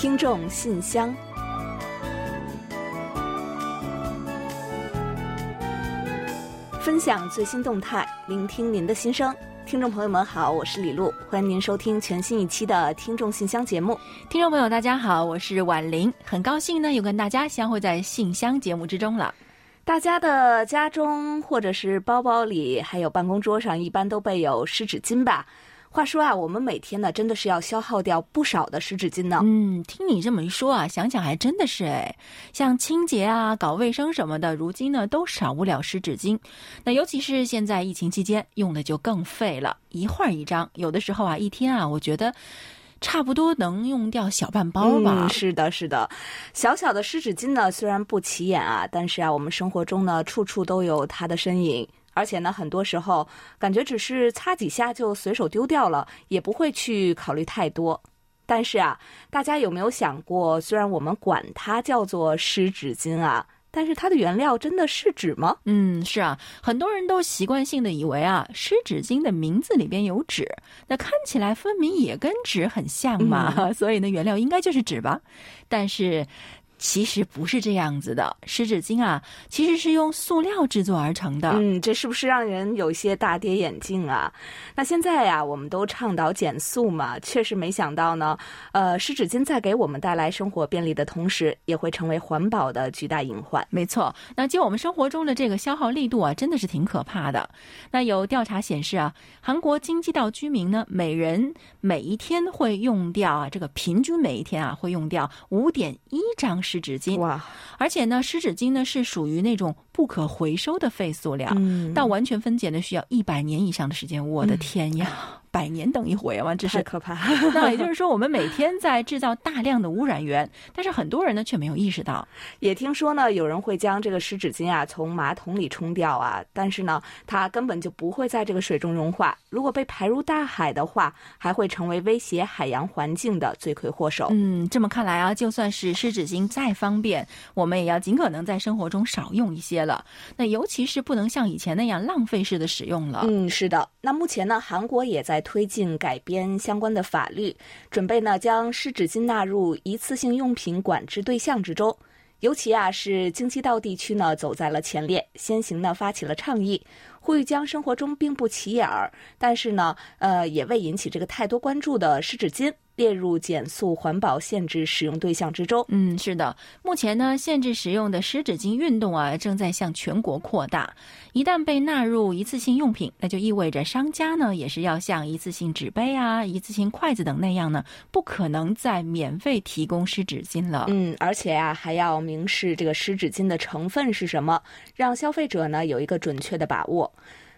听众信箱，分享最新动态，聆听您的心声。听众朋友们好，我是李璐，欢迎您收听全新一期的听众信箱节目。听众朋友大家好，我是婉玲，很高兴呢又跟大家相会在信箱节目之中了。大家的家中或者是包包里，还有办公桌上，一般都备有湿纸巾吧？话说啊，我们每天呢，真的是要消耗掉不少的湿纸巾呢。嗯，听你这么一说啊，想想还真的是哎，像清洁啊、搞卫生什么的，如今呢都少不了湿纸巾。那尤其是现在疫情期间，用的就更费了，一会儿一张，有的时候啊，一天啊，我觉得差不多能用掉小半包吧。嗯，是的，是的。小小的湿纸巾呢，虽然不起眼啊，但是啊，我们生活中呢，处处都有它的身影。而且呢，很多时候感觉只是擦几下就随手丢掉了，也不会去考虑太多。但是啊，大家有没有想过，虽然我们管它叫做湿纸巾啊，但是它的原料真的是纸吗？嗯，是啊，很多人都习惯性的以为啊，湿纸巾的名字里边有纸，那看起来分明也跟纸很像嘛，所以呢，原料应该就是纸吧。但是。其实不是这样子的，湿纸巾啊，其实是用塑料制作而成的。嗯，这是不是让人有些大跌眼镜啊？那现在呀，我们都倡导减速嘛，确实没想到呢。呃，湿纸巾在给我们带来生活便利的同时，也会成为环保的巨大隐患。没错，那就我们生活中的这个消耗力度啊，真的是挺可怕的。那有调查显示啊，韩国京畿道居民呢，每人每一天会用掉啊，这个平均每一天啊，会用掉五点一张。湿纸巾哇，而且呢，湿纸巾呢是属于那种不可回收的废塑料，嗯到完全分解呢需要一百年以上的时间。我的天呀！百年等一回啊！这是可怕。那也就是说，我们每天在制造大量的污染源，但是很多人呢却没有意识到。也听说呢，有人会将这个湿纸巾啊从马桶里冲掉啊，但是呢，它根本就不会在这个水中融化。如果被排入大海的话，还会成为威胁海洋环境的罪魁祸首。嗯，这么看来啊，就算是湿纸巾再方便，我们也要尽可能在生活中少用一些了。那尤其是不能像以前那样浪费式的使用了。嗯，是的。那目前呢，韩国也在。推进改编相关的法律，准备呢将湿纸巾纳入一次性用品管制对象之中。尤其啊是京畿道地区呢走在了前列，先行呢发起了倡议，呼吁将生活中并不起眼儿，但是呢呃也未引起这个太多关注的湿纸巾。列入减速环保限制使用对象之中。嗯，是的，目前呢，限制使用的湿纸巾运动啊，正在向全国扩大。一旦被纳入一次性用品，那就意味着商家呢，也是要像一次性纸杯啊、一次性筷子等那样呢，不可能再免费提供湿纸巾了。嗯，而且啊，还要明示这个湿纸巾的成分是什么，让消费者呢有一个准确的把握。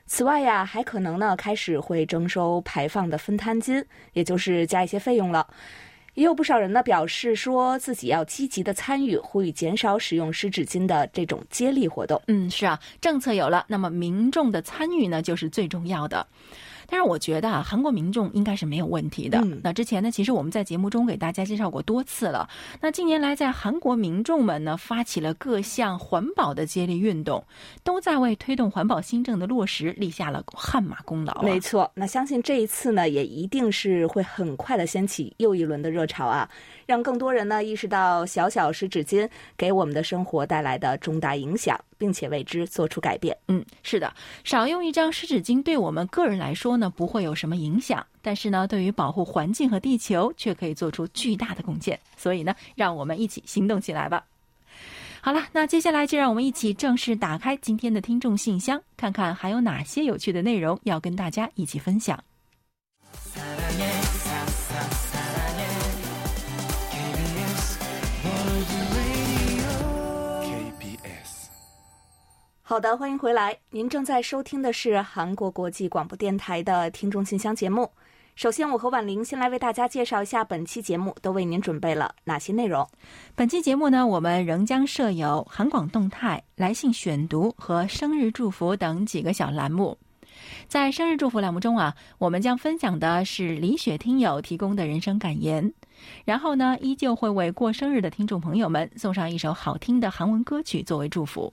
此外呀，还可能呢开始会征收排放的分摊金，也就是加一些费用了。也有不少人呢表示说自己要积极的参与，呼吁减少使用湿纸巾的这种接力活动。嗯，是啊，政策有了，那么民众的参与呢就是最重要的。但是我觉得啊，韩国民众应该是没有问题的。那之前呢，其实我们在节目中给大家介绍过多次了。那近年来，在韩国民众们呢发起了各项环保的接力运动，都在为推动环保新政的落实立下了汗马功劳。没错，那相信这一次呢，也一定是会很快的掀起又一轮的热潮啊，让更多人呢意识到小小湿纸巾给我们的生活带来的重大影响。并且为之做出改变。嗯，是的，少用一张湿纸巾对我们个人来说呢，不会有什么影响。但是呢，对于保护环境和地球，却可以做出巨大的贡献。所以呢，让我们一起行动起来吧。好了，那接下来就让我们一起正式打开今天的听众信箱，看看还有哪些有趣的内容要跟大家一起分享。好的，欢迎回来。您正在收听的是韩国国际广播电台的听众信箱节目。首先，我和婉玲先来为大家介绍一下本期节目都为您准备了哪些内容。本期节目呢，我们仍将设有韩广动态、来信选读和生日祝福等几个小栏目。在生日祝福栏目中啊，我们将分享的是李雪听友提供的人生感言，然后呢，依旧会为过生日的听众朋友们送上一首好听的韩文歌曲作为祝福。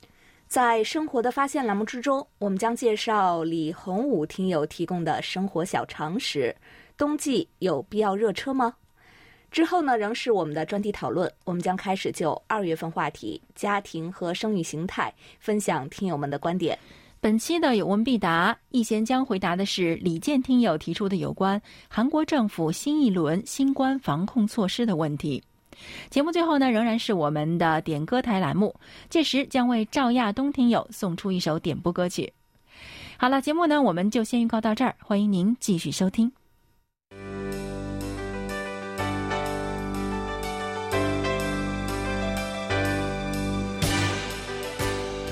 在生活的发现栏目之中，我们将介绍李洪武听友提供的生活小常识：冬季有必要热车吗？之后呢，仍是我们的专题讨论。我们将开始就二月份话题——家庭和生育形态，分享听友们的观点。本期的有问必答，易贤将回答的是李健听友提出的有关韩国政府新一轮新冠防控措施的问题。节目最后呢，仍然是我们的点歌台栏目，届时将为赵亚东听友送出一首点播歌曲。好了，节目呢，我们就先预告到这儿，欢迎您继续收听。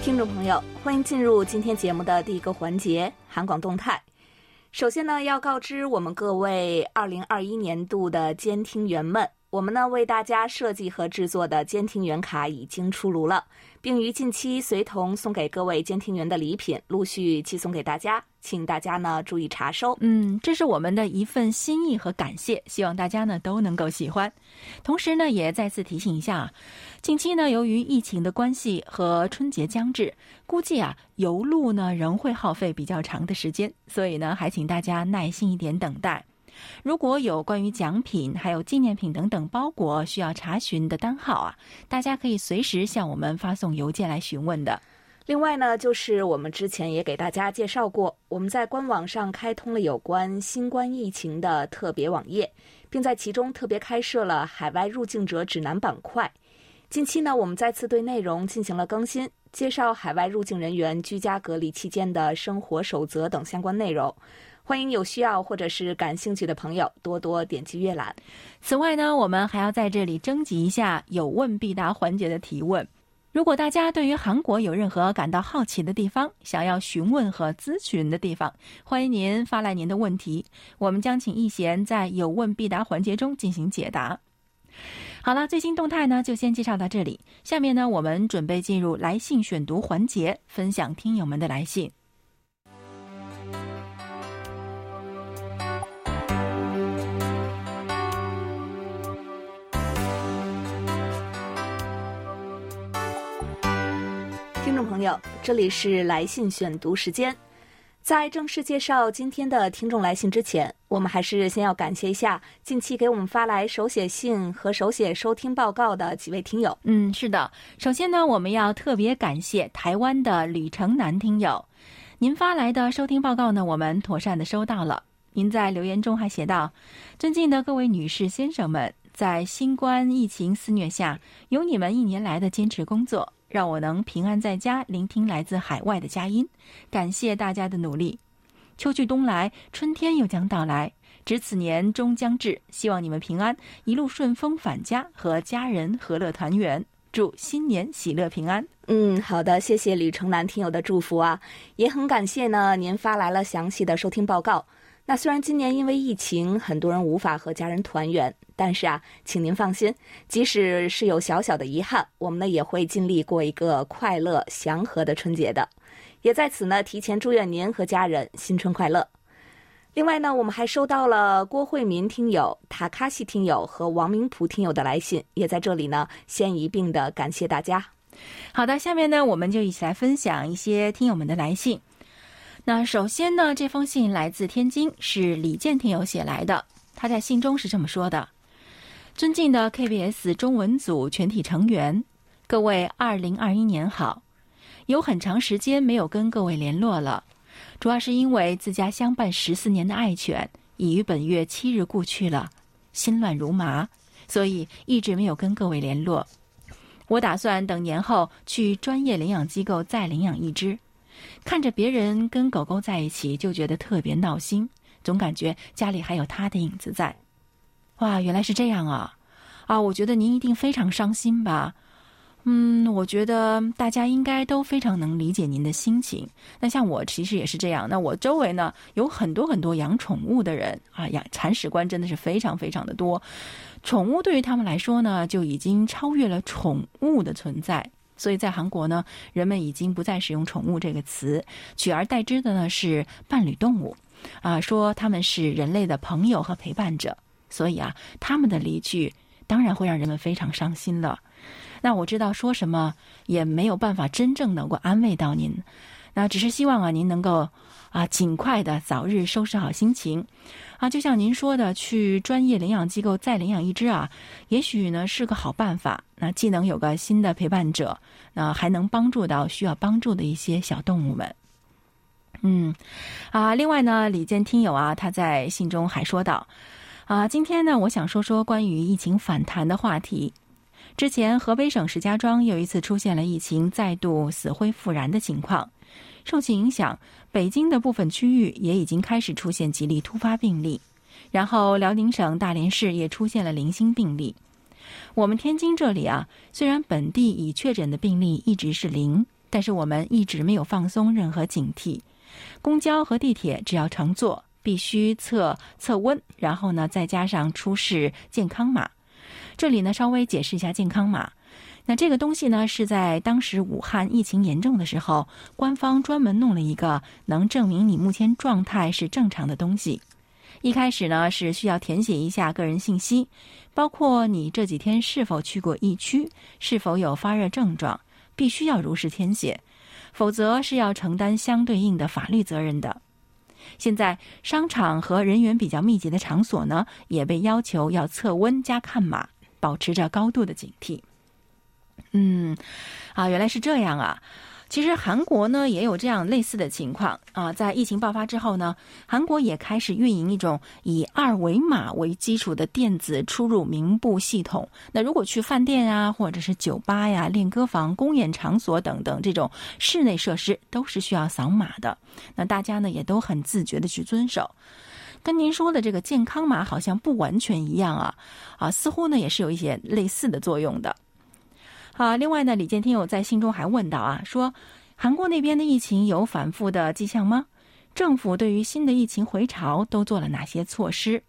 听众朋友，欢迎进入今天节目的第一个环节——韩广动态。首先呢，要告知我们各位二零二一年度的监听员们，我们呢为大家设计和制作的监听员卡已经出炉了。并于近期随同送给各位监听员的礼品陆续寄送给大家，请大家呢注意查收。嗯，这是我们的一份心意和感谢，希望大家呢都能够喜欢。同时呢，也再次提醒一下，近期呢由于疫情的关系和春节将至，估计啊邮路呢仍会耗费比较长的时间，所以呢还请大家耐心一点等待。如果有关于奖品、还有纪念品等等包裹需要查询的单号啊，大家可以随时向我们发送邮件来询问的。另外呢，就是我们之前也给大家介绍过，我们在官网上开通了有关新冠疫情的特别网页，并在其中特别开设了海外入境者指南板块。近期呢，我们再次对内容进行了更新，介绍海外入境人员居家隔离期间的生活守则等相关内容。欢迎有需要或者是感兴趣的朋友多多点击阅览。此外呢，我们还要在这里征集一下有问必答环节的提问。如果大家对于韩国有任何感到好奇的地方，想要询问和咨询的地方，欢迎您发来您的问题，我们将请易贤在有问必答环节中进行解答。好了，最新动态呢就先介绍到这里。下面呢，我们准备进入来信选读环节，分享听友们的来信。朋友，这里是来信选读时间。在正式介绍今天的听众来信之前，我们还是先要感谢一下近期给我们发来手写信和手写收听报告的几位听友。嗯，是的。首先呢，我们要特别感谢台湾的吕城南听友，您发来的收听报告呢，我们妥善的收到了。您在留言中还写道：“尊敬的各位女士、先生们，在新冠疫情肆虐下，有你们一年来的坚持工作。”让我能平安在家聆听来自海外的佳音，感谢大家的努力。秋去冬来，春天又将到来，值此年终将至，希望你们平安，一路顺风返家，和家人和乐团圆。祝新年喜乐平安。嗯，好的，谢谢吕城南听友的祝福啊，也很感谢呢，您发来了详细的收听报告。那虽然今年因为疫情，很多人无法和家人团圆。但是啊，请您放心，即使是有小小的遗憾，我们呢也会尽力过一个快乐祥和的春节的。也在此呢，提前祝愿您和家人新春快乐。另外呢，我们还收到了郭慧民听友、塔卡西听友和王明普听友的来信，也在这里呢先一并的感谢大家。好的，下面呢我们就一起来分享一些听友们的来信。那首先呢，这封信来自天津，是李健听友写来的，他在信中是这么说的。尊敬的 KBS 中文组全体成员，各位，二零二一年好！有很长时间没有跟各位联络了，主要是因为自家相伴十四年的爱犬已于本月七日故去了，心乱如麻，所以一直没有跟各位联络。我打算等年后去专业领养机构再领养一只。看着别人跟狗狗在一起，就觉得特别闹心，总感觉家里还有它的影子在。哇，原来是这样啊！啊，我觉得您一定非常伤心吧？嗯，我觉得大家应该都非常能理解您的心情。那像我其实也是这样。那我周围呢有很多很多养宠物的人啊，养铲屎官真的是非常非常的多。宠物对于他们来说呢，就已经超越了宠物的存在。所以在韩国呢，人们已经不再使用“宠物”这个词，取而代之的呢是伴侣动物，啊，说他们是人类的朋友和陪伴者。所以啊，他们的离去当然会让人们非常伤心了。那我知道说什么也没有办法真正能够安慰到您。那只是希望啊，您能够啊，尽快的早日收拾好心情。啊，就像您说的，去专业领养机构再领养一只啊，也许呢是个好办法。那既能有个新的陪伴者，那还能帮助到需要帮助的一些小动物们。嗯，啊，另外呢，李健听友啊，他在信中还说道，啊，今天呢，我想说说关于疫情反弹的话题。之前河北省石家庄又一次出现了疫情再度死灰复燃的情况，受其影响，北京的部分区域也已经开始出现几例突发病例，然后辽宁省大连市也出现了零星病例。我们天津这里啊，虽然本地已确诊的病例一直是零，但是我们一直没有放松任何警惕。公交和地铁只要乘坐，必须测测温，然后呢再加上出示健康码。这里呢，稍微解释一下健康码。那这个东西呢，是在当时武汉疫情严重的时候，官方专门弄了一个能证明你目前状态是正常的东西。一开始呢，是需要填写一下个人信息，包括你这几天是否去过疫区，是否有发热症状，必须要如实填写，否则是要承担相对应的法律责任的。现在商场和人员比较密集的场所呢，也被要求要测温加看码。保持着高度的警惕。嗯，啊，原来是这样啊！其实韩国呢也有这样类似的情况啊。在疫情爆发之后呢，韩国也开始运营一种以二维码为基础的电子出入名簿系统。那如果去饭店啊，或者是酒吧呀、练歌房、公演场所等等这种室内设施，都是需要扫码的。那大家呢也都很自觉的去遵守。跟您说的这个健康码好像不完全一样啊，啊，似乎呢也是有一些类似的作用的。好，另外呢，李健听友在信中还问到啊，说韩国那边的疫情有反复的迹象吗？政府对于新的疫情回潮都做了哪些措施？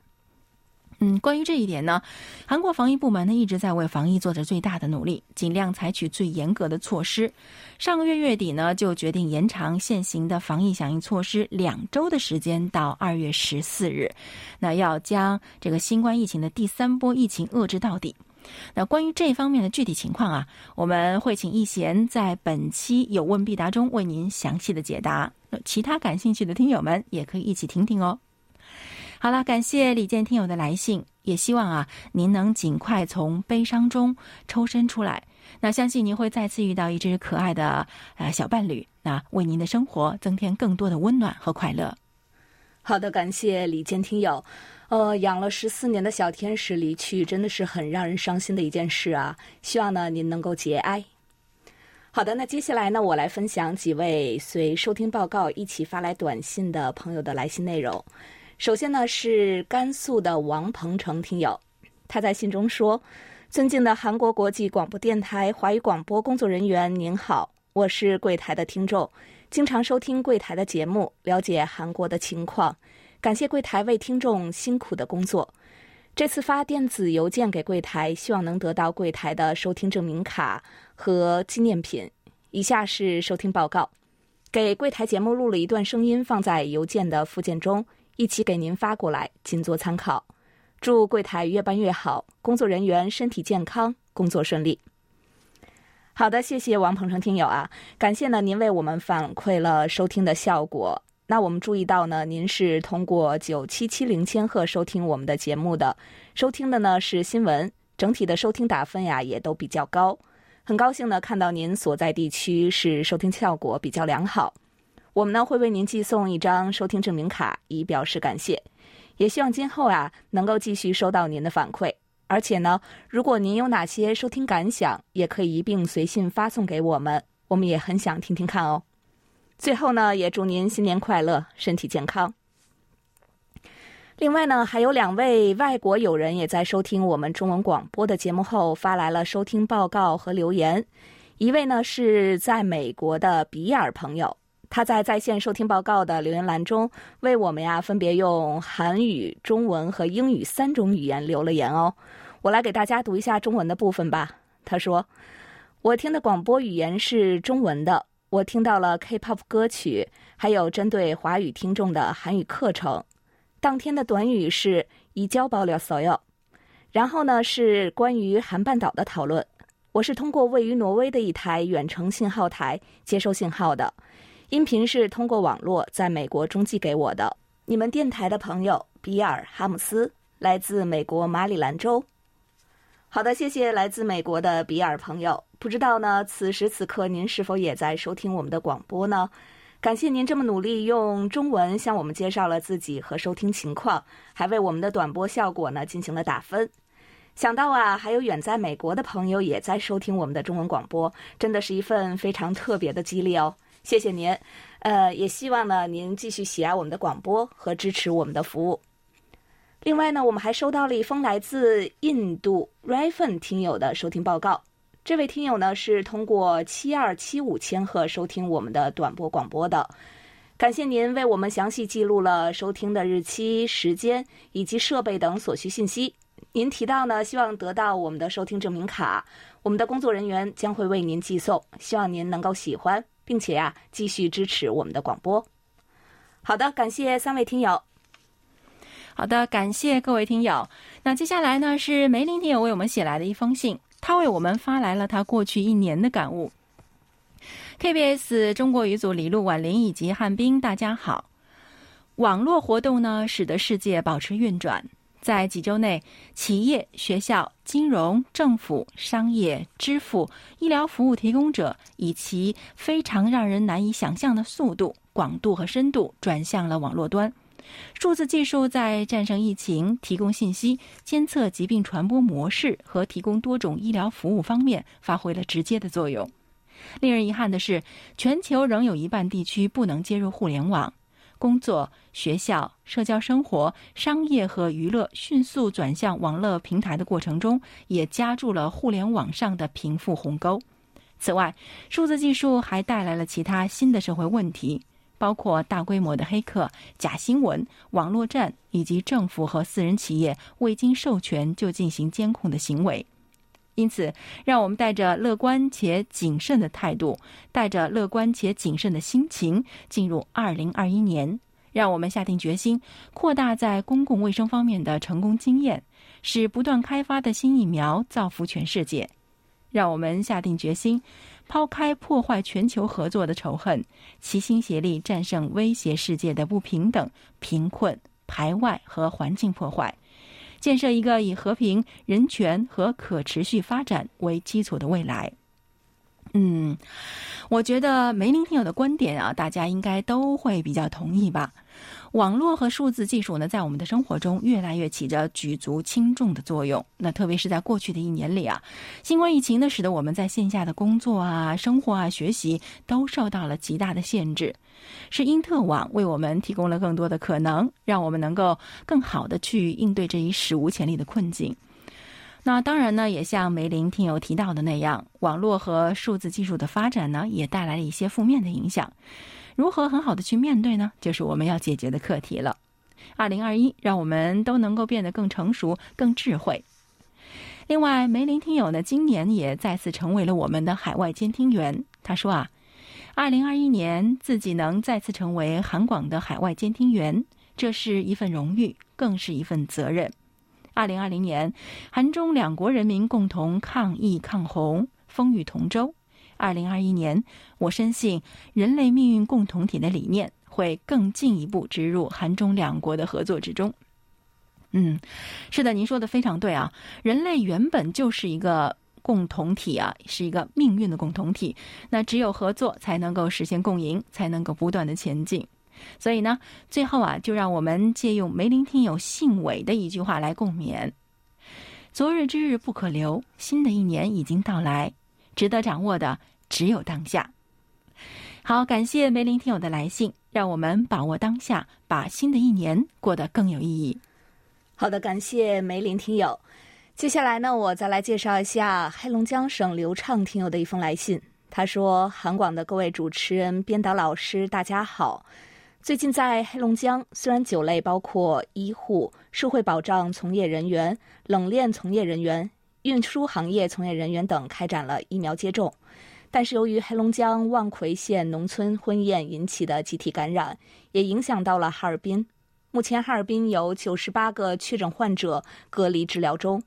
嗯，关于这一点呢，韩国防疫部门呢一直在为防疫做着最大的努力，尽量采取最严格的措施。上个月月底呢，就决定延长现行的防疫响应措施两周的时间，到二月十四日。那要将这个新冠疫情的第三波疫情遏制到底。那关于这方面的具体情况啊，我们会请易贤在本期有问必答中为您详细的解答。那其他感兴趣的听友们也可以一起听听哦。好了，感谢李健听友的来信，也希望啊您能尽快从悲伤中抽身出来。那相信您会再次遇到一只可爱的呃小伴侣，那为您的生活增添更多的温暖和快乐。好的，感谢李健听友。呃，养了十四年的小天使离去，真的是很让人伤心的一件事啊。希望呢您能够节哀。好的，那接下来呢，我来分享几位随收听报告一起发来短信的朋友的来信内容。首先呢，是甘肃的王鹏程听友，他在信中说：“尊敬的韩国国际广播电台华语广播工作人员，您好，我是柜台的听众，经常收听柜台的节目，了解韩国的情况。感谢柜台为听众辛苦的工作。这次发电子邮件给柜台，希望能得到柜台的收听证明卡和纪念品。以下是收听报告，给柜台节目录了一段声音，放在邮件的附件中。”一起给您发过来，仅做参考。祝柜台越办越好，工作人员身体健康，工作顺利。好的，谢谢王鹏程听友啊，感谢呢您为我们反馈了收听的效果。那我们注意到呢，您是通过九七七零千赫收听我们的节目的，收听的呢是新闻，整体的收听打分呀也都比较高。很高兴呢看到您所在地区是收听效果比较良好。我们呢会为您寄送一张收听证明卡，以表示感谢。也希望今后啊能够继续收到您的反馈。而且呢，如果您有哪些收听感想，也可以一并随信发送给我们，我们也很想听听看哦。最后呢，也祝您新年快乐，身体健康。另外呢，还有两位外国友人也在收听我们中文广播的节目后发来了收听报告和留言。一位呢是在美国的比尔朋友。他在在线收听报告的留言栏中，为我们呀分别用韩语、中文和英语三种语言留了言哦。我来给大家读一下中文的部分吧。他说：“我听的广播语言是中文的，我听到了 K-pop 歌曲，还有针对华语听众的韩语课程。当天的短语是移交爆料所有，然后呢是关于韩半岛的讨论。我是通过位于挪威的一台远程信号台接收信号的。”音频是通过网络在美国中寄给我的。你们电台的朋友比尔·哈姆斯来自美国马里兰州。好的，谢谢来自美国的比尔朋友。不知道呢，此时此刻您是否也在收听我们的广播呢？感谢您这么努力用中文向我们介绍了自己和收听情况，还为我们的短播效果呢进行了打分。想到啊，还有远在美国的朋友也在收听我们的中文广播，真的是一份非常特别的激励哦！谢谢您，呃，也希望呢您继续喜爱我们的广播和支持我们的服务。另外呢，我们还收到了一封来自印度 Rayfan 听友的收听报告。这位听友呢是通过七二七五千赫收听我们的短波广播的，感谢您为我们详细记录了收听的日期、时间以及设备等所需信息。您提到呢，希望得到我们的收听证明卡，我们的工作人员将会为您寄送。希望您能够喜欢，并且呀，继续支持我们的广播。好的，感谢三位听友。好的，感谢各位听友。那接下来呢，是梅林听友为我们写来的一封信，他为我们发来了他过去一年的感悟。KBS 中国语组李璐、婉玲以及汉斌，大家好。网络活动呢，使得世界保持运转。在几周内，企业、学校、金融、政府、商业、支付、医疗服务提供者以其非常让人难以想象的速度、广度和深度转向了网络端。数字技术在战胜疫情、提供信息、监测疾病传播模式和提供多种医疗服务方面发挥了直接的作用。令人遗憾的是，全球仍有一半地区不能接入互联网。工作、学校、社交生活、商业和娱乐迅速转向网络平台的过程中，也加注了互联网上的贫富鸿沟。此外，数字技术还带来了其他新的社会问题，包括大规模的黑客、假新闻、网络战以及政府和私人企业未经授权就进行监控的行为。因此，让我们带着乐观且谨慎的态度，带着乐观且谨慎的心情进入二零二一年。让我们下定决心，扩大在公共卫生方面的成功经验，使不断开发的新疫苗造福全世界。让我们下定决心，抛开破坏全球合作的仇恨，齐心协力战胜威胁世界的不平等、贫困、排外和环境破坏。建设一个以和平、人权和可持续发展为基础的未来。嗯，我觉得梅林听友的观点啊，大家应该都会比较同意吧。网络和数字技术呢，在我们的生活中越来越起着举足轻重的作用。那特别是在过去的一年里啊，新冠疫情呢，使得我们在线下的工作啊、生活啊、学习都受到了极大的限制。是因特网为我们提供了更多的可能，让我们能够更好的去应对这一史无前例的困境。那当然呢，也像梅林听友提到的那样，网络和数字技术的发展呢，也带来了一些负面的影响。如何很好的去面对呢？就是我们要解决的课题了。二零二一，让我们都能够变得更成熟、更智慧。另外，梅林听友呢，今年也再次成为了我们的海外监听员。他说啊。二零二一年，自己能再次成为韩广的海外监听员，这是一份荣誉，更是一份责任。二零二零年，韩中两国人民共同抗疫抗洪，风雨同舟。二零二一年，我深信人类命运共同体的理念会更进一步植入韩中两国的合作之中。嗯，是的，您说的非常对啊，人类原本就是一个。共同体啊，是一个命运的共同体。那只有合作才能够实现共赢，才能够不断的前进。所以呢，最后啊，就让我们借用梅林听友信伟的一句话来共勉：昨日之日不可留，新的一年已经到来，值得掌握的只有当下。好，感谢梅林听友的来信，让我们把握当下，把新的一年过得更有意义。好的，感谢梅林听友。接下来呢，我再来介绍一下黑龙江省刘畅听友的一封来信。他说：“韩广的各位主持人、编导老师，大家好。最近在黑龙江，虽然酒类包括医护、社会保障从业人员、冷链从业人员、运输行业从业人员等开展了疫苗接种，但是由于黑龙江望奎县农村婚宴引起的集体感染，也影响到了哈尔滨。目前哈尔滨有九十八个确诊患者隔离治疗中。”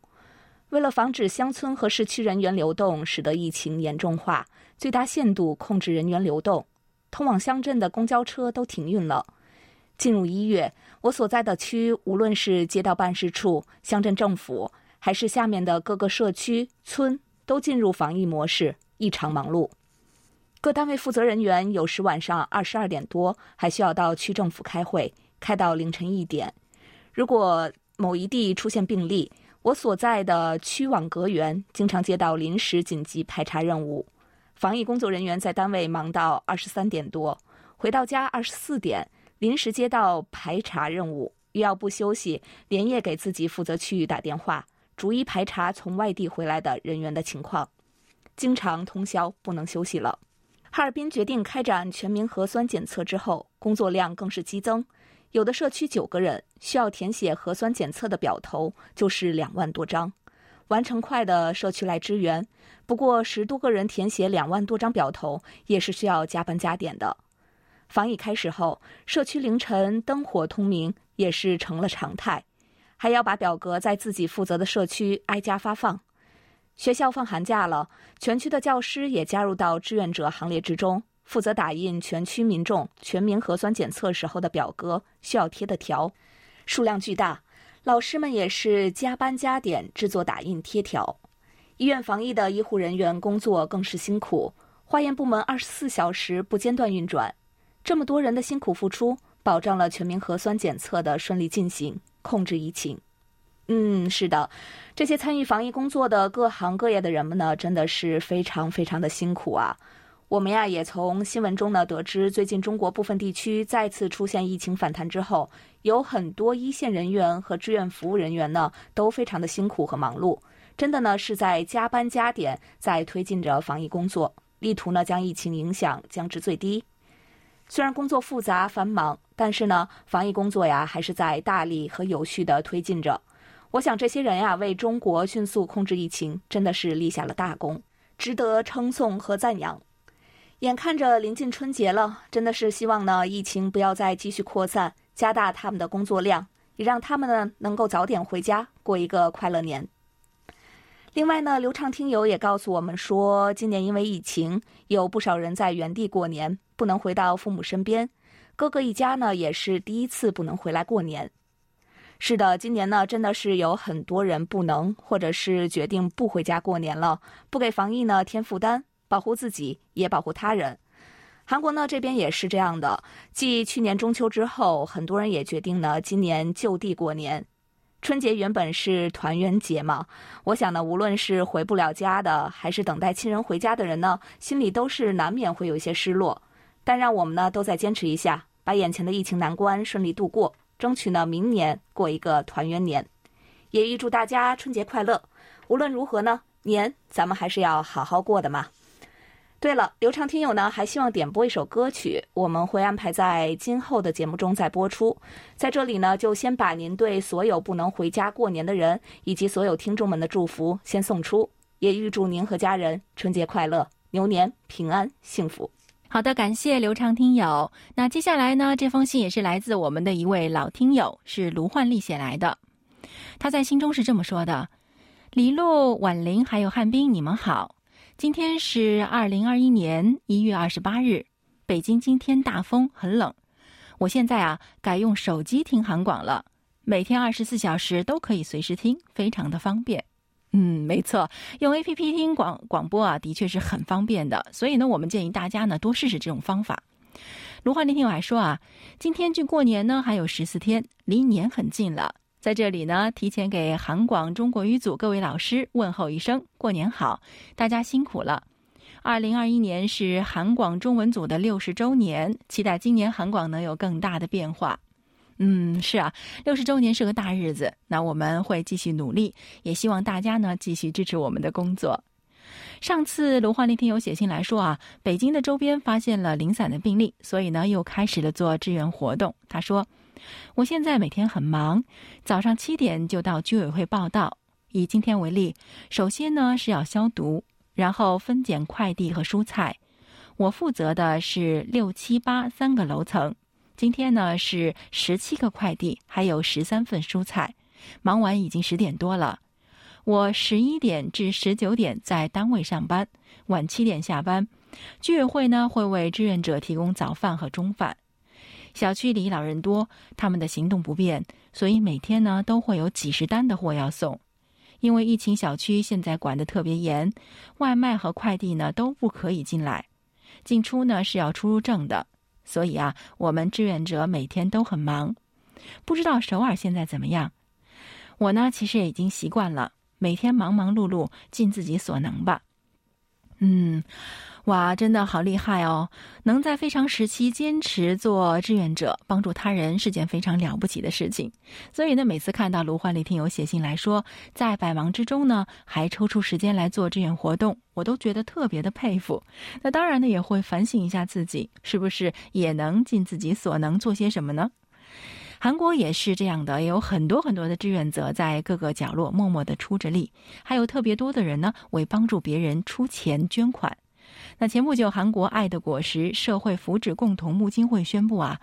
为了防止乡村和市区人员流动，使得疫情严重化，最大限度控制人员流动，通往乡镇的公交车都停运了。进入一月，我所在的区，无论是街道办事处、乡镇政府，还是下面的各个社区、村，都进入防疫模式，异常忙碌。各单位负责人员有时晚上二十二点多还需要到区政府开会，开到凌晨一点。如果某一地出现病例，我所在的区网格员经常接到临时紧急排查任务。防疫工作人员在单位忙到二十三点多，回到家二十四点，临时接到排查任务，又要不休息，连夜给自己负责区域打电话，逐一排查从外地回来的人员的情况，经常通宵不能休息了。哈尔滨决定开展全民核酸检测之后，工作量更是激增。有的社区九个人需要填写核酸检测的表头，就是两万多张。完成快的社区来支援，不过十多个人填写两万多张表头，也是需要加班加点的。防疫开始后，社区凌晨灯火通明也是成了常态，还要把表格在自己负责的社区挨家发放。学校放寒假了，全区的教师也加入到志愿者行列之中，负责打印全区民众全民核酸检测时候的表格需要贴的条，数量巨大。老师们也是加班加点制作打印贴条。医院防疫的医护人员工作更是辛苦，化验部门二十四小时不间断运转，这么多人的辛苦付出，保障了全民核酸检测的顺利进行，控制疫情。嗯，是的，这些参与防疫工作的各行各业的人们呢，真的是非常非常的辛苦啊。我们呀，也从新闻中呢得知，最近中国部分地区再次出现疫情反弹之后，有很多一线人员和志愿服务人员呢，都非常的辛苦和忙碌，真的呢是在加班加点，在推进着防疫工作，力图呢将疫情影响降至最低。虽然工作复杂繁忙，但是呢，防疫工作呀，还是在大力和有序的推进着。我想这些人呀，为中国迅速控制疫情，真的是立下了大功，值得称颂和赞扬。眼看着临近春节了，真的是希望呢，疫情不要再继续扩散，加大他们的工作量，也让他们呢能够早点回家过一个快乐年。另外呢，流畅听友也告诉我们说，今年因为疫情，有不少人在原地过年，不能回到父母身边，哥哥一家呢也是第一次不能回来过年。是的，今年呢，真的是有很多人不能，或者是决定不回家过年了，不给防疫呢添负担，保护自己也保护他人。韩国呢这边也是这样的，继去年中秋之后，很多人也决定呢今年就地过年。春节原本是团圆节嘛，我想呢，无论是回不了家的，还是等待亲人回家的人呢，心里都是难免会有一些失落。但让我们呢都再坚持一下，把眼前的疫情难关顺利度过。争取呢，明年过一个团圆年，也预祝大家春节快乐。无论如何呢，年咱们还是要好好过的嘛。对了，刘畅听友呢还希望点播一首歌曲，我们会安排在今后的节目中再播出。在这里呢，就先把您对所有不能回家过年的人以及所有听众们的祝福先送出，也预祝您和家人春节快乐，牛年平安幸福。好的，感谢刘畅听友。那接下来呢？这封信也是来自我们的一位老听友，是卢焕丽写来的。他在信中是这么说的：“李璐、婉玲还有汉斌，你们好。今天是二零二一年一月二十八日，北京今天大风，很冷。我现在啊改用手机听韩广了，每天二十四小时都可以随时听，非常的方便。”嗯，没错，用 A P P 听广广播啊，的确是很方便的。所以呢，我们建议大家呢多试试这种方法。卢焕那天我还说啊，今天距过年呢还有十四天，离年很近了。在这里呢，提前给韩广中国语组各位老师问候一声，过年好，大家辛苦了。二零二一年是韩广中文组的六十周年，期待今年韩广能有更大的变化。嗯，是啊，六十周年是个大日子，那我们会继续努力，也希望大家呢继续支持我们的工作。上次卢焕丽听友写信来说啊，北京的周边发现了零散的病例，所以呢又开始了做支援活动。他说，我现在每天很忙，早上七点就到居委会报到。以今天为例，首先呢是要消毒，然后分拣快递和蔬菜。我负责的是六七八三个楼层。今天呢是十七个快递，还有十三份蔬菜，忙完已经十点多了。我十一点至十九点在单位上班，晚七点下班，居委会呢会为志愿者提供早饭和中饭。小区里老人多，他们的行动不便，所以每天呢都会有几十单的货要送。因为疫情，小区现在管得特别严，外卖和快递呢都不可以进来，进出呢是要出入证的。所以啊，我们志愿者每天都很忙。不知道首尔现在怎么样？我呢其实也已经习惯了，每天忙忙碌碌，尽自己所能吧。嗯。哇，真的好厉害哦！能在非常时期坚持做志愿者，帮助他人是件非常了不起的事情。所以呢，每次看到卢焕丽听友写信来说，在百忙之中呢，还抽出时间来做志愿活动，我都觉得特别的佩服。那当然呢，也会反省一下自己，是不是也能尽自己所能做些什么呢？韩国也是这样的，也有很多很多的志愿者在各个角落默默的出着力，还有特别多的人呢，为帮助别人出钱捐款。那前不久，韩国爱的果实社会福祉共同募金会宣布啊，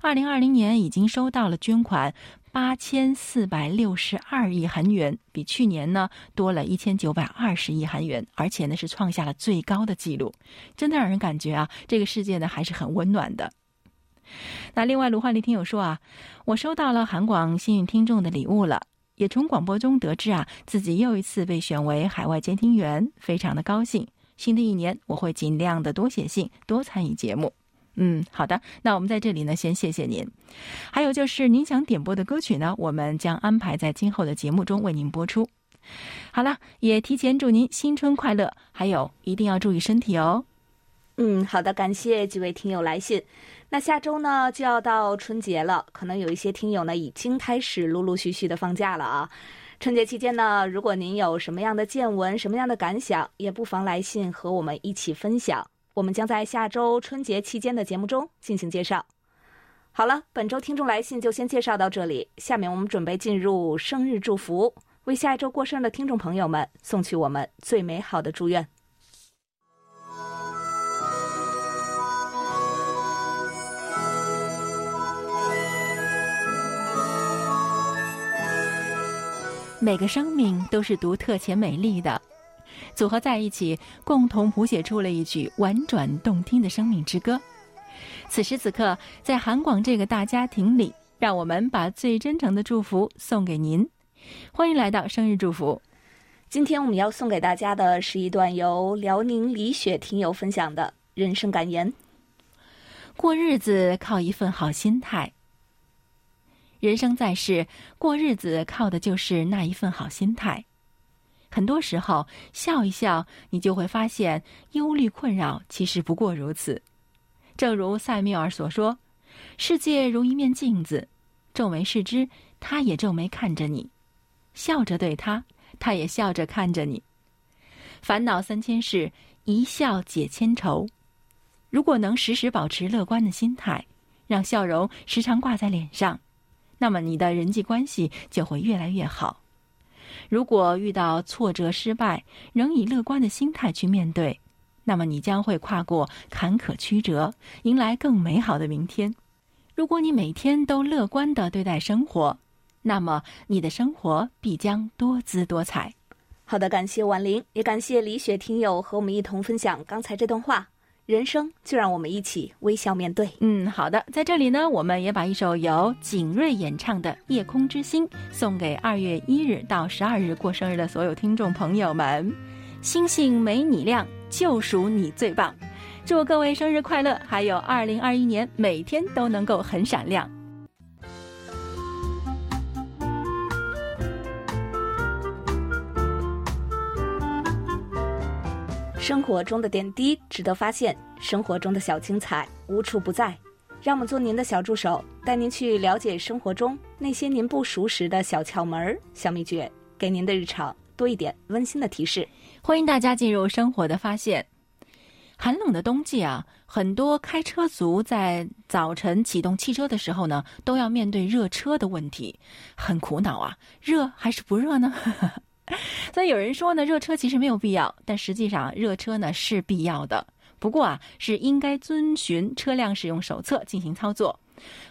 二零二零年已经收到了捐款八千四百六十二亿韩元，比去年呢多了一千九百二十亿韩元，而且呢是创下了最高的纪录，真的让人感觉啊，这个世界呢还是很温暖的。那另外，卢焕丽听友说啊，我收到了韩广幸运听众的礼物了，也从广播中得知啊，自己又一次被选为海外监听员，非常的高兴。新的一年，我会尽量的多写信，多参与节目。嗯，好的，那我们在这里呢，先谢谢您。还有就是您想点播的歌曲呢，我们将安排在今后的节目中为您播出。好了，也提前祝您新春快乐，还有一定要注意身体哦。嗯，好的，感谢几位听友来信。那下周呢就要到春节了，可能有一些听友呢已经开始陆陆续续的放假了啊。春节期间呢，如果您有什么样的见闻、什么样的感想，也不妨来信和我们一起分享。我们将在下周春节期间的节目中进行介绍。好了，本周听众来信就先介绍到这里。下面我们准备进入生日祝福，为下一周过生日的听众朋友们送去我们最美好的祝愿。每个生命都是独特且美丽的，组合在一起，共同谱写出了一曲婉转动听的生命之歌。此时此刻，在韩广这个大家庭里，让我们把最真诚的祝福送给您。欢迎来到生日祝福。今天我们要送给大家的是一段由辽宁李雪听友分享的人生感言：过日子靠一份好心态。人生在世，过日子靠的就是那一份好心态。很多时候，笑一笑，你就会发现，忧虑困扰其实不过如此。正如塞缪尔所说：“世界如一面镜子，皱眉视之，他也皱眉看着你；笑着对他，他也笑着看着你。烦恼三千事，一笑解千愁。如果能时时保持乐观的心态，让笑容时常挂在脸上。”那么你的人际关系就会越来越好。如果遇到挫折、失败，仍以乐观的心态去面对，那么你将会跨过坎坷曲折，迎来更美好的明天。如果你每天都乐观的对待生活，那么你的生活必将多姿多彩。好的，感谢婉玲，也感谢李雪听友和我们一同分享刚才这段话。人生就让我们一起微笑面对。嗯，好的，在这里呢，我们也把一首由景瑞演唱的《夜空之星》送给二月一日到十二日过生日的所有听众朋友们。星星没你亮，就属你最棒。祝各位生日快乐，还有二零二一年每天都能够很闪亮。生活中的点滴值得发现，生活中的小精彩无处不在。让我们做您的小助手，带您去了解生活中那些您不熟识的小窍门、小秘诀，给您的日常多一点温馨的提示。欢迎大家进入生活的发现。寒冷的冬季啊，很多开车族在早晨启动汽车的时候呢，都要面对热车的问题，很苦恼啊，热还是不热呢？所以有人说呢，热车其实没有必要，但实际上热车呢是必要的。不过啊，是应该遵循车辆使用手册进行操作。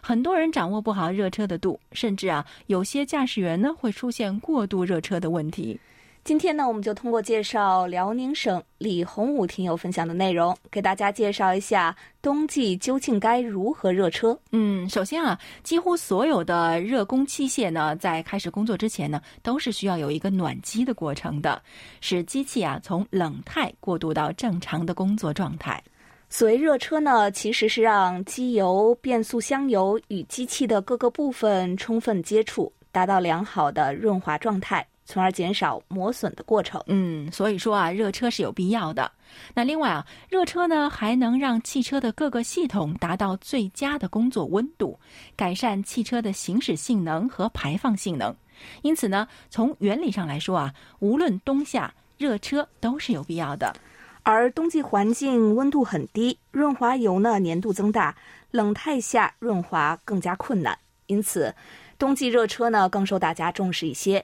很多人掌握不好热车的度，甚至啊，有些驾驶员呢会出现过度热车的问题。今天呢，我们就通过介绍辽宁省李洪武听友分享的内容，给大家介绍一下冬季究竟该如何热车。嗯，首先啊，几乎所有的热工器械呢，在开始工作之前呢，都是需要有一个暖机的过程的，使机器啊从冷态过渡到正常的工作状态。所谓热车呢，其实是让机油、变速箱油与机器的各个部分充分接触，达到良好的润滑状态。从而减少磨损的过程。嗯，所以说啊，热车是有必要的。那另外啊，热车呢还能让汽车的各个系统达到最佳的工作温度，改善汽车的行驶性能和排放性能。因此呢，从原理上来说啊，无论冬夏，热车都是有必要的。而冬季环境温度很低，润滑油呢粘度增大，冷态下润滑更加困难，因此冬季热车呢更受大家重视一些。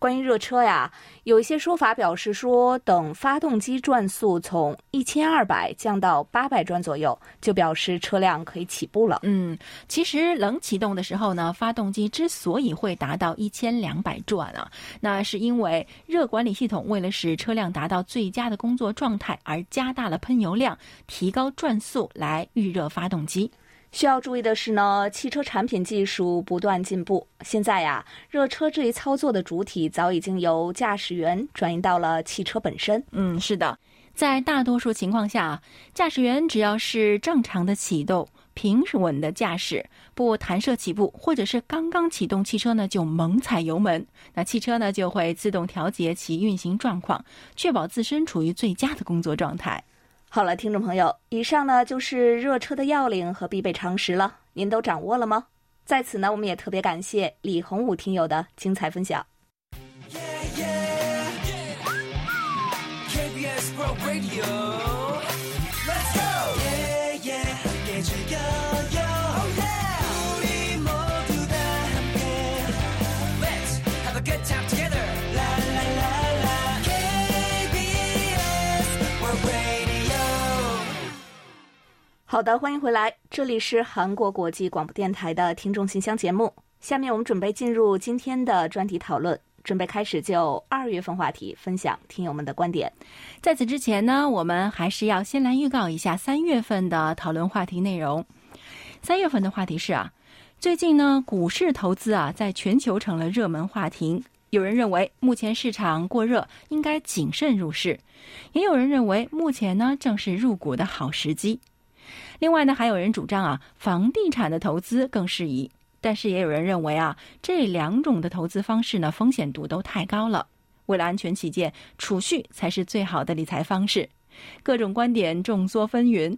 关于热车呀，有一些说法表示说，等发动机转速从一千二百降到八百转左右，就表示车辆可以起步了。嗯，其实冷启动的时候呢，发动机之所以会达到一千两百转啊，那是因为热管理系统为了使车辆达到最佳的工作状态而加大了喷油量，提高转速来预热发动机。需要注意的是呢，汽车产品技术不断进步。现在呀，热车这一操作的主体早已经由驾驶员转移到了汽车本身。嗯，是的，在大多数情况下，驾驶员只要是正常的启动、平稳的驾驶、不弹射起步，或者是刚刚启动汽车呢就猛踩油门，那汽车呢就会自动调节其运行状况，确保自身处于最佳的工作状态。好了，听众朋友，以上呢就是热车的要领和必备常识了，您都掌握了吗？在此呢，我们也特别感谢李洪武听友的精彩分享。好的，欢迎回来，这里是韩国国际广播电台的听众信箱节目。下面我们准备进入今天的专题讨论，准备开始就二月份话题分享听友们的观点。在此之前呢，我们还是要先来预告一下三月份的讨论话题内容。三月份的话题是啊，最近呢，股市投资啊，在全球成了热门话题。有人认为目前市场过热，应该谨慎入市；也有人认为目前呢，正是入股的好时机。另外呢，还有人主张啊，房地产的投资更适宜，但是也有人认为啊，这两种的投资方式呢，风险度都太高了。为了安全起见，储蓄才是最好的理财方式。各种观点众说纷纭。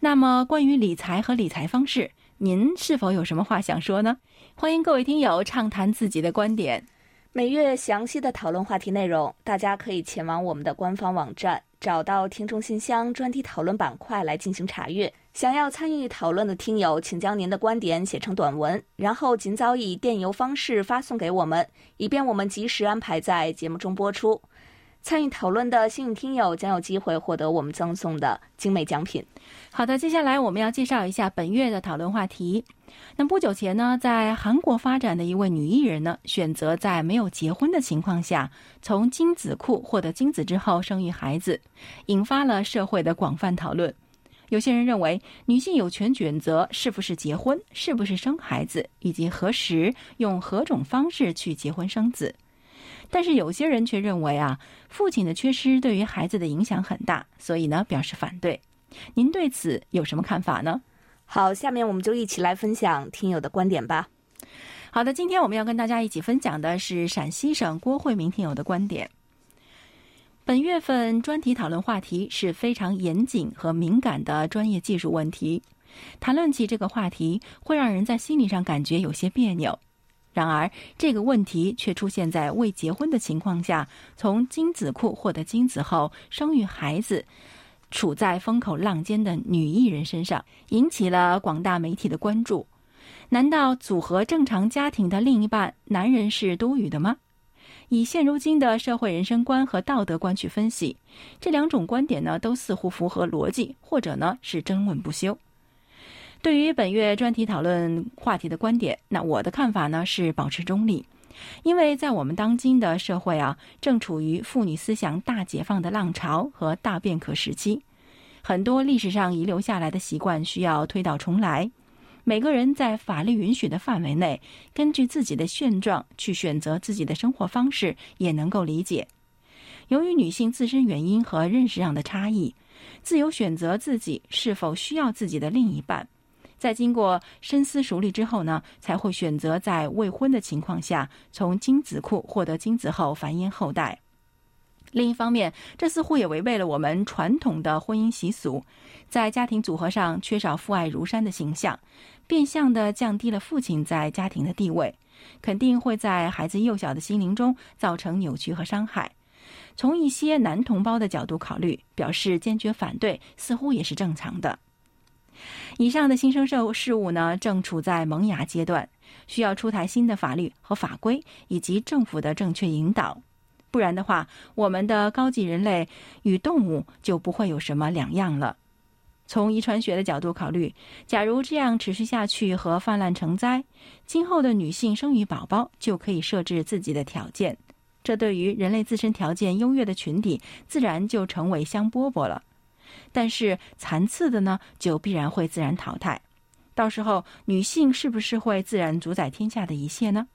那么，关于理财和理财方式，您是否有什么话想说呢？欢迎各位听友畅谈自己的观点。每月详细的讨论话题内容，大家可以前往我们的官方网站，找到听众信箱专题讨论板块来进行查阅。想要参与讨论的听友，请将您的观点写成短文，然后尽早以电邮方式发送给我们，以便我们及时安排在节目中播出。参与讨论的幸运听友将有机会获得我们赠送的精美奖品。好的，接下来我们要介绍一下本月的讨论话题。那不久前呢，在韩国发展的一位女艺人呢，选择在没有结婚的情况下，从精子库获得精子之后生育孩子，引发了社会的广泛讨论。有些人认为，女性有权选择是不是结婚、是不是生孩子，以及何时、用何种方式去结婚生子。但是有些人却认为啊，父亲的缺失对于孩子的影响很大，所以呢表示反对。您对此有什么看法呢？好，下面我们就一起来分享听友的观点吧。好的，今天我们要跟大家一起分享的是陕西省郭慧明听友的观点。本月份专题讨论话题是非常严谨和敏感的专业技术问题。谈论起这个话题，会让人在心理上感觉有些别扭。然而，这个问题却出现在未结婚的情况下，从精子库获得精子后生育孩子，处在风口浪尖的女艺人身上，引起了广大媒体的关注。难道组合正常家庭的另一半男人是多余的吗？以现如今的社会人生观和道德观去分析，这两种观点呢，都似乎符合逻辑，或者呢是争论不休。对于本月专题讨论话题的观点，那我的看法呢是保持中立，因为在我们当今的社会啊，正处于妇女思想大解放的浪潮和大变革时期，很多历史上遗留下来的习惯需要推倒重来。每个人在法律允许的范围内，根据自己的现状去选择自己的生活方式，也能够理解。由于女性自身原因和认识上的差异，自由选择自己是否需要自己的另一半。在经过深思熟虑之后呢，才会选择在未婚的情况下，从精子库获得精子后繁衍后代。另一方面，这似乎也违背了我们传统的婚姻习俗，在家庭组合上缺少父爱如山的形象，变相的降低了父亲在家庭的地位，肯定会在孩子幼小的心灵中造成扭曲和伤害。从一些男同胞的角度考虑，表示坚决反对，似乎也是正常的。以上的新生事务呢，正处在萌芽阶段，需要出台新的法律和法规，以及政府的正确引导。不然的话，我们的高级人类与动物就不会有什么两样了。从遗传学的角度考虑，假如这样持续下去和泛滥成灾，今后的女性生育宝宝就可以设置自己的条件，这对于人类自身条件优越的群体，自然就成为香饽饽了。但是残次的呢，就必然会自然淘汰。到时候，女性是不是会自然主宰天下的一切呢？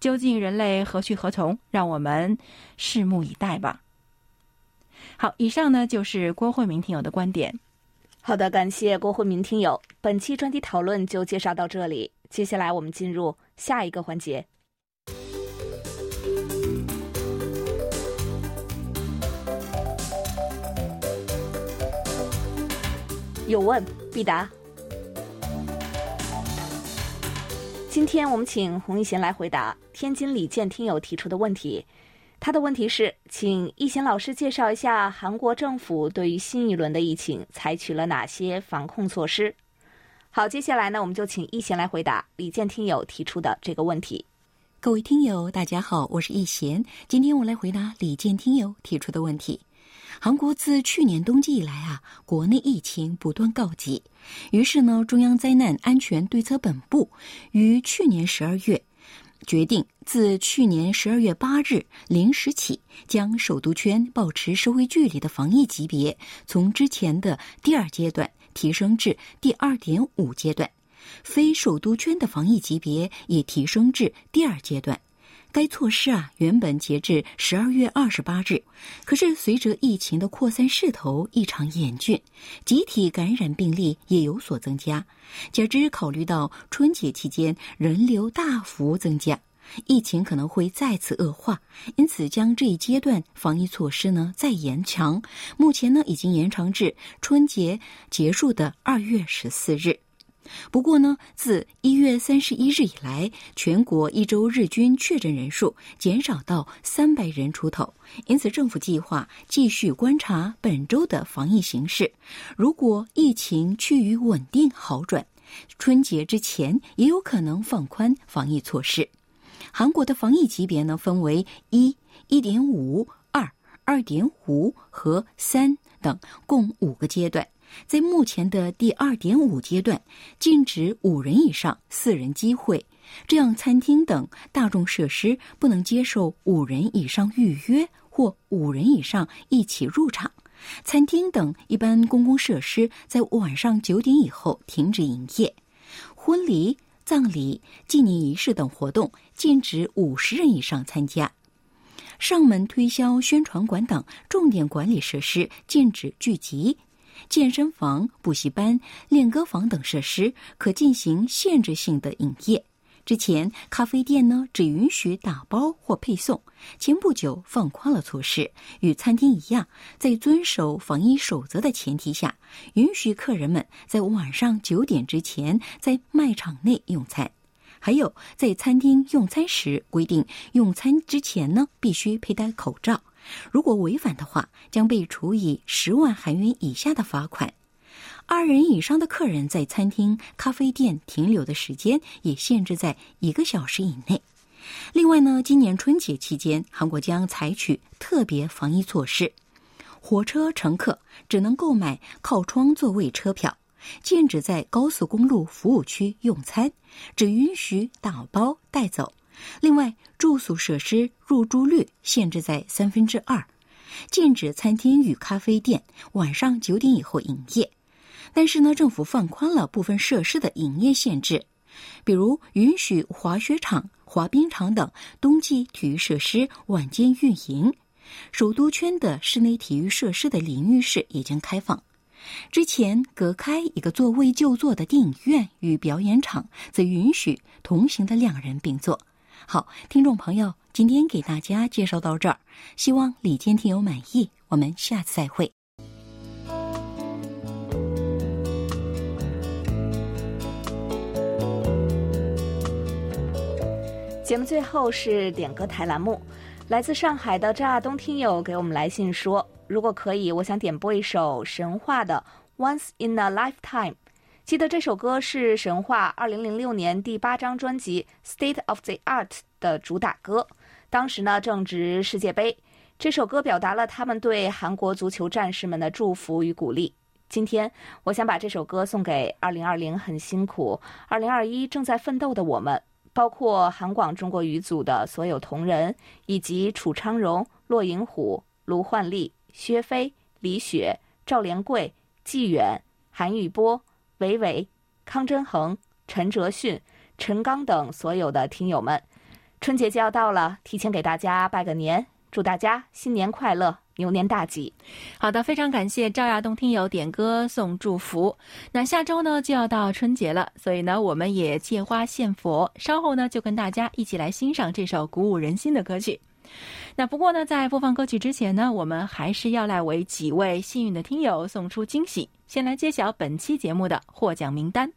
究竟人类何去何从？让我们拭目以待吧。好，以上呢就是郭慧明听友的观点。好的，感谢郭慧明听友。本期专题讨论就介绍到这里，接下来我们进入下一个环节。有问必答。今天我们请洪一贤来回答天津李健听友提出的问题。他的问题是，请一贤老师介绍一下韩国政府对于新一轮的疫情采取了哪些防控措施。好，接下来呢，我们就请一贤来回答李健听友提出的这个问题。各位听友，大家好，我是易贤，今天我来回答李健听友提出的问题。韩国自去年冬季以来啊，国内疫情不断告急，于是呢，中央灾难安全对策本部于去年十二月决定，自去年十二月八日零时起，将首都圈保持社会距离的防疫级别从之前的第二阶段提升至第二点五阶段，非首都圈的防疫级别也提升至第二阶段。该措施啊，原本截至十二月二十八日，可是随着疫情的扩散势头异常严峻，集体感染病例也有所增加，加之考虑到春节期间人流大幅增加，疫情可能会再次恶化，因此将这一阶段防疫措施呢再延长，目前呢已经延长至春节结束的二月十四日。不过呢，自一月三十一日以来，全国一周日均确诊人数减少到三百人出头，因此政府计划继续观察本周的防疫形势。如果疫情趋于稳定好转，春节之前也有可能放宽防疫措施。韩国的防疫级别呢，分为一、一点五、二、二点五和三等，共五个阶段。在目前的第二点五阶段，禁止五人以上四人机会，这样餐厅等大众设施不能接受五人以上预约或五人以上一起入场。餐厅等一般公共设施在晚上九点以后停止营业。婚礼、葬礼、纪念仪式等活动禁止五十人以上参加。上门推销、宣传馆等重点管理设施禁止聚集。健身房、补习班、练歌房等设施可进行限制性的营业。之前，咖啡店呢只允许打包或配送。前不久放宽了措施，与餐厅一样，在遵守防疫守则的前提下，允许客人们在晚上九点之前在卖场内用餐。还有，在餐厅用餐时规定，用餐之前呢必须佩戴口罩。如果违反的话，将被处以十万韩元以下的罚款。二人以上的客人在餐厅、咖啡店停留的时间也限制在一个小时以内。另外呢，今年春节期间，韩国将采取特别防疫措施：火车乘客只能购买靠窗座位车票，禁止在高速公路服务区用餐，只允许打包带走。另外，住宿设施入住率限制在三分之二，禁止餐厅与咖啡店晚上九点以后营业。但是呢，政府放宽了部分设施的营业限制，比如允许滑雪场、滑冰场等冬季体育设施晚间运营。首都圈的室内体育设施的淋浴室已经开放。之前隔开一个座位就坐的电影院与表演场，则允许同行的两人并坐。好，听众朋友，今天给大家介绍到这儿，希望李健听友满意。我们下次再会。节目最后是点歌台栏目，来自上海的赵亚东听友给我们来信说。如果可以，我想点播一首神话的《Once in a Lifetime》。记得这首歌是神话2006年第八张专辑《State of the Art》的主打歌。当时呢正值世界杯，这首歌表达了他们对韩国足球战士们的祝福与鼓励。今天，我想把这首歌送给2020很辛苦、2021正在奋斗的我们，包括韩广中国语组的所有同仁，以及楚昌荣、骆银虎、卢焕丽。薛飞、李雪、赵连贵、纪远、韩玉波、伟伟、康真恒、陈哲迅、陈刚等所有的听友们，春节就要到了，提前给大家拜个年，祝大家新年快乐，牛年大吉。好的，非常感谢赵亚东听友点歌送祝福。那下周呢就要到春节了，所以呢我们也借花献佛，稍后呢就跟大家一起来欣赏这首鼓舞人心的歌曲。那不过呢，在播放歌曲之前呢，我们还是要来为几位幸运的听友送出惊喜。先来揭晓本期节目的获奖名单。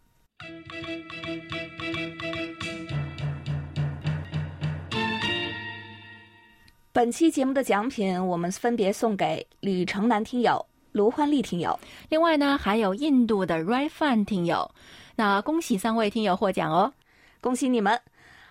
本期节目的奖品，我们分别送给李城南听友、卢欢丽听友，另外呢，还有印度的 Rai Fan 听友。那恭喜三位听友获奖哦，恭喜你们！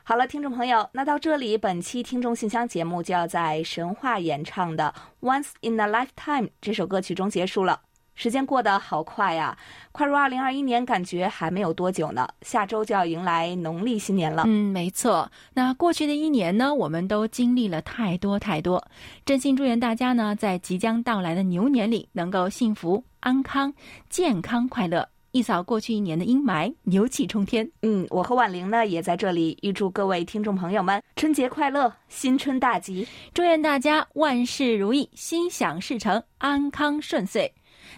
好了，听众朋友，那到这里，本期听众信箱节目就要在神话演唱的《Once in a Lifetime》这首歌曲中结束了。时间过得好快呀，快入二零二一年，感觉还没有多久呢。下周就要迎来农历新年了。嗯，没错。那过去的一年呢，我们都经历了太多太多。真心祝愿大家呢，在即将到来的牛年里，能够幸福、安康、健康、快乐。一扫过去一年的阴霾，牛气冲天。嗯，我和婉玲呢也在这里预祝各位听众朋友们春节快乐，新春大吉，祝愿大家万事如意，心想事成，安康顺遂。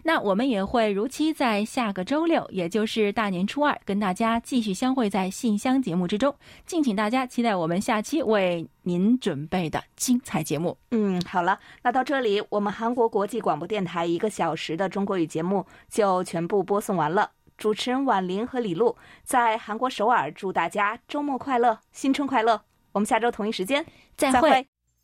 那我们也会如期在下个周六，也就是大年初二，跟大家继续相会在信箱节目之中。敬请大家期待我们下期为您准备的精彩节目。嗯，好了，那到这里，我们韩国国际广播电台一个小时的中国语节目就全部播送完了。主持人婉玲和李璐在韩国首尔，祝大家周末快乐，新春快乐。我们下周同一时间再会。